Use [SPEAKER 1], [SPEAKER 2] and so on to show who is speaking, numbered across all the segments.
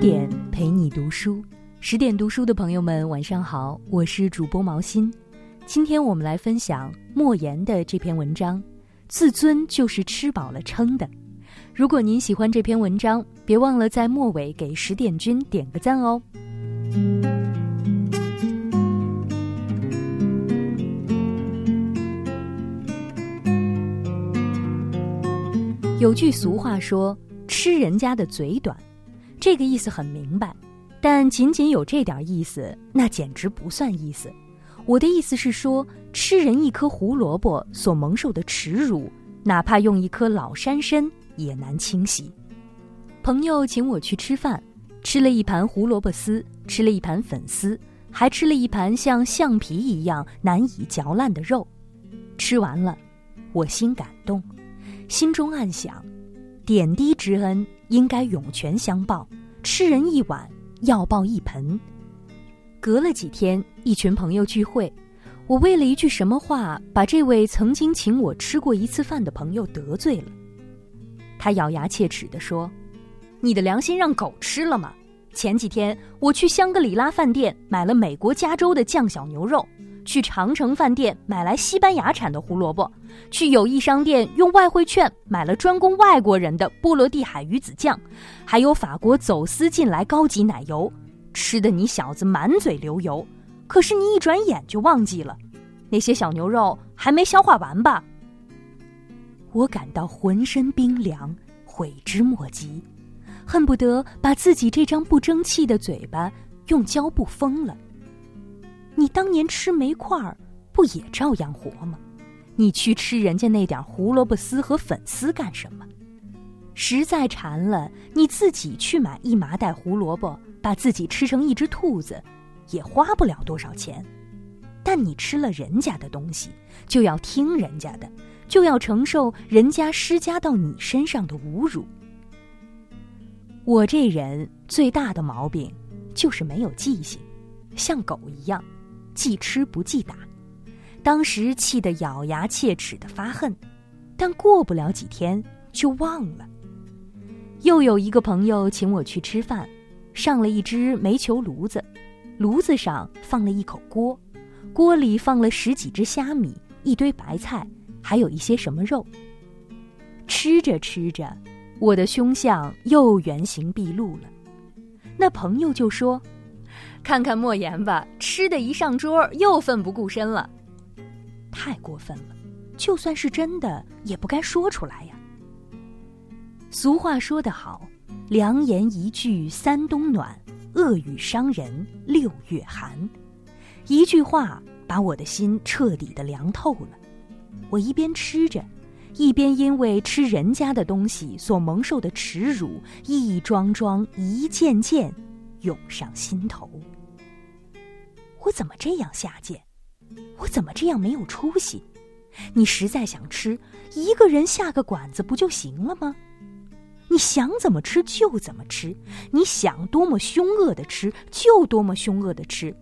[SPEAKER 1] 点陪你读书，十点读书的朋友们，晚上好，我是主播毛心。今天我们来分享莫言的这篇文章，《自尊就是吃饱了撑的》。如果您喜欢这篇文章，别忘了在末尾给十点君点个赞哦。有句俗话说：“吃人家的嘴短”，这个意思很明白，但仅仅有这点意思，那简直不算意思。我的意思是说，吃人一颗胡萝卜所蒙受的耻辱，哪怕用一颗老山参也难清洗。朋友请我去吃饭，吃了一盘胡萝卜丝，吃了一盘粉丝，还吃了一盘像橡皮一样难以嚼烂的肉。吃完了，我心感动。心中暗想，点滴之恩应该涌泉相报，吃人一碗要报一盆。隔了几天，一群朋友聚会，我为了一句什么话，把这位曾经请我吃过一次饭的朋友得罪了。他咬牙切齿地说：“你的良心让狗吃了吗？前几天我去香格里拉饭店买了美国加州的酱小牛肉。”去长城饭店买来西班牙产的胡萝卜，去友谊商店用外汇券买了专供外国人的波罗的海鱼子酱，还有法国走私进来高级奶油，吃的你小子满嘴流油。可是你一转眼就忘记了，那些小牛肉还没消化完吧？我感到浑身冰凉，悔之莫及，恨不得把自己这张不争气的嘴巴用胶布封了。你当年吃煤块儿，不也照样活吗？你去吃人家那点胡萝卜丝和粉丝干什么？实在馋了，你自己去买一麻袋胡萝卜，把自己吃成一只兔子，也花不了多少钱。但你吃了人家的东西，就要听人家的，就要承受人家施加到你身上的侮辱。我这人最大的毛病，就是没有记性，像狗一样。记吃不记打，当时气得咬牙切齿的发恨，但过不了几天就忘了。又有一个朋友请我去吃饭，上了一只煤球炉子，炉子上放了一口锅，锅里放了十几只虾米，一堆白菜，还有一些什么肉。吃着吃着，我的凶相又原形毕露了。那朋友就说。看看莫言吧，吃的一上桌又奋不顾身了，太过分了。就算是真的，也不该说出来呀。俗话说得好，良言一句三冬暖，恶语伤人六月寒。一句话把我的心彻底的凉透了。我一边吃着，一边因为吃人家的东西所蒙受的耻辱，一桩桩、一件件。涌上心头。我怎么这样下贱？我怎么这样没有出息？你实在想吃，一个人下个馆子不就行了吗？你想怎么吃就怎么吃，你想多么凶恶的吃就多么凶恶的吃。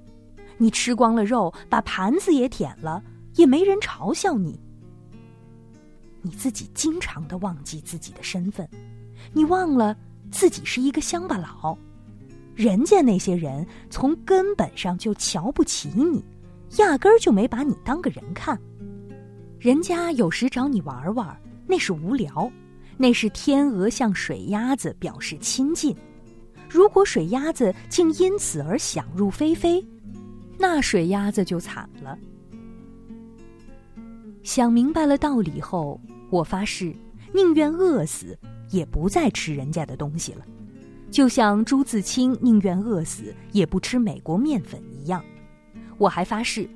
[SPEAKER 1] 你吃光了肉，把盘子也舔了，也没人嘲笑你。你自己经常的忘记自己的身份，你忘了自己是一个乡巴佬。人家那些人从根本上就瞧不起你，压根儿就没把你当个人看。人家有时找你玩玩，那是无聊；那是天鹅向水鸭子表示亲近。如果水鸭子竟因此而想入非非，那水鸭子就惨了。想明白了道理后，我发誓，宁愿饿死，也不再吃人家的东西了。就像朱自清宁愿饿死也不吃美国面粉一样，我还发誓，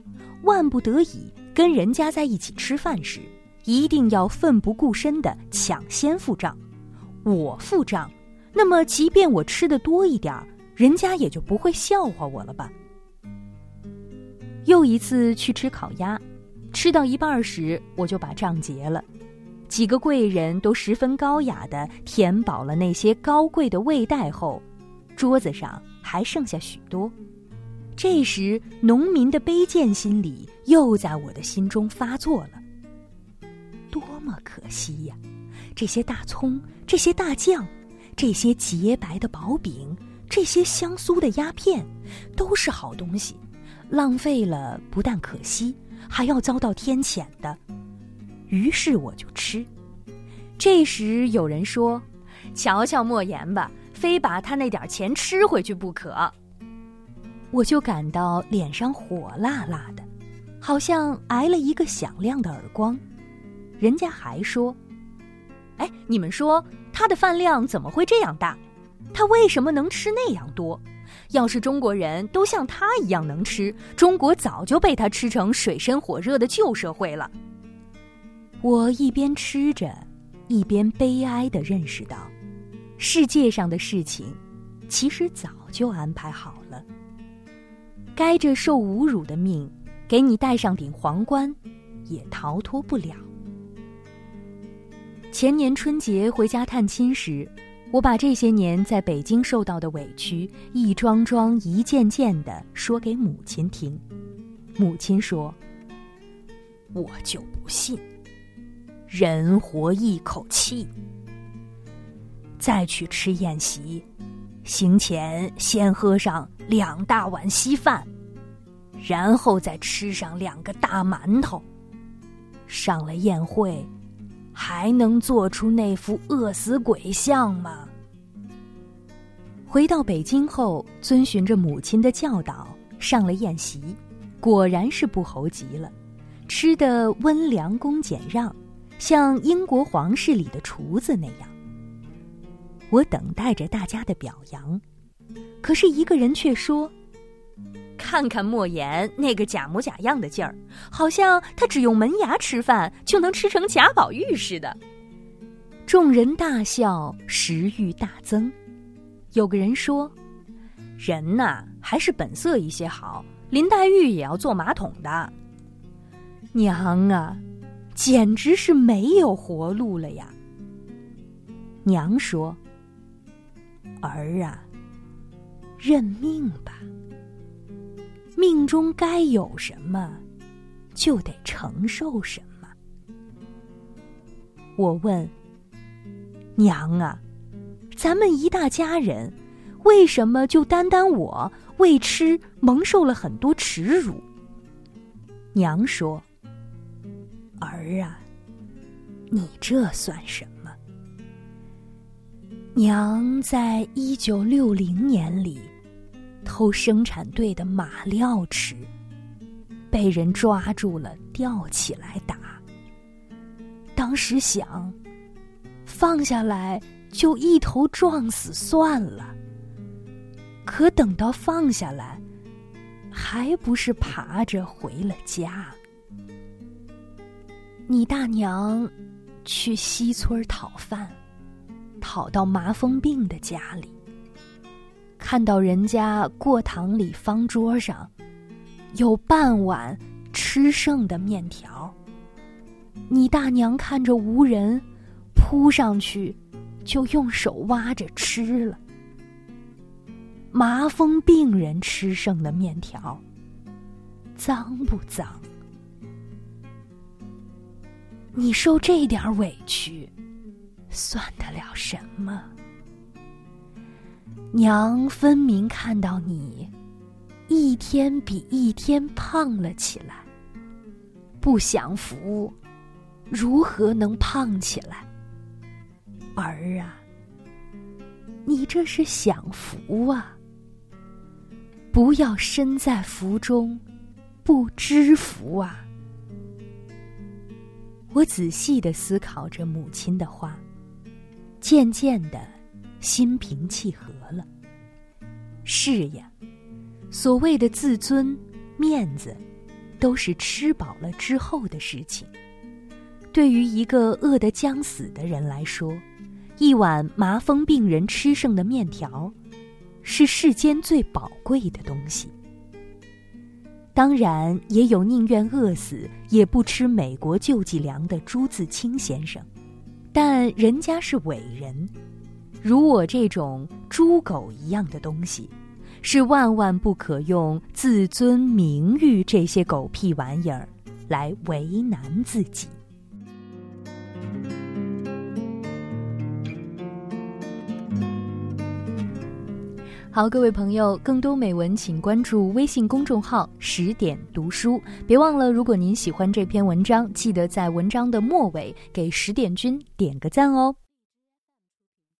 [SPEAKER 1] 万不得已跟人家在一起吃饭时，一定要奋不顾身的抢先付账。我付账，那么即便我吃的多一点儿，人家也就不会笑话我了吧。又一次去吃烤鸭，吃到一半时，我就把账结了。几个贵人都十分高雅的填饱了那些高贵的胃袋后，桌子上还剩下许多。这时，农民的卑贱心理又在我的心中发作了。多么可惜呀！这些大葱，这些大酱，这些洁白的薄饼，这些香酥的鸦片都是好东西，浪费了不但可惜，还要遭到天谴的。于是我就吃。这时有人说：“瞧瞧莫言吧，非把他那点钱吃回去不可。”我就感到脸上火辣辣的，好像挨了一个响亮的耳光。人家还说：“哎，你们说他的饭量怎么会这样大？他为什么能吃那样多？要是中国人都像他一样能吃，中国早就被他吃成水深火热的旧社会了。”我一边吃着，一边悲哀的认识到，世界上的事情其实早就安排好了。该着受侮辱的命，给你戴上顶皇冠，也逃脱不了。前年春节回家探亲时，我把这些年在北京受到的委屈一桩桩、一件件的说给母亲听。母亲说：“我就不信，人活一口气。再去吃宴席，行前先喝上。”两大碗稀饭，然后再吃上两个大馒头。上了宴会，还能做出那副饿死鬼相吗？回到北京后，遵循着母亲的教导，上了宴席，果然是不猴急了，吃的温良恭俭让，像英国皇室里的厨子那样。我等待着大家的表扬。可是一个人却说：“看看莫言那个假模假样的劲儿，好像他只用门牙吃饭就能吃成贾宝玉似的。”众人大笑，食欲大增。有个人说：“人呐，还是本色一些好。林黛玉也要坐马桶的。”娘啊，简直是没有活路了呀！娘说：“儿啊。”认命吧，命中该有什么，就得承受什么。我问娘啊，咱们一大家人，为什么就单单我为吃蒙受了很多耻辱？娘说：“儿啊，你这算什么？娘在一九六零年里。”偷生产队的马料吃，被人抓住了，吊起来打。当时想，放下来就一头撞死算了。可等到放下来，还不是爬着回了家。你大娘去西村讨饭，讨到麻风病的家里。看到人家过堂里方桌上，有半碗吃剩的面条。你大娘看着无人，扑上去，就用手挖着吃了。麻风病人吃剩的面条，脏不脏？你受这点委屈，算得了什么？娘分明看到你一天比一天胖了起来，不享福，如何能胖起来？儿啊，你这是享福啊！不要身在福中不知福啊！我仔细的思考着母亲的话，渐渐的。心平气和了。是呀，所谓的自尊、面子，都是吃饱了之后的事情。对于一个饿得将死的人来说，一碗麻风病人吃剩的面条，是世间最宝贵的东西。当然，也有宁愿饿死也不吃美国救济粮的朱自清先生，但人家是伟人。如我这种猪狗一样的东西，是万万不可用自尊、名誉这些狗屁玩意儿来为难自己。好，各位朋友，更多美文请关注微信公众号“十点读书”。别忘了，如果您喜欢这篇文章，记得在文章的末尾给十点君点个赞哦。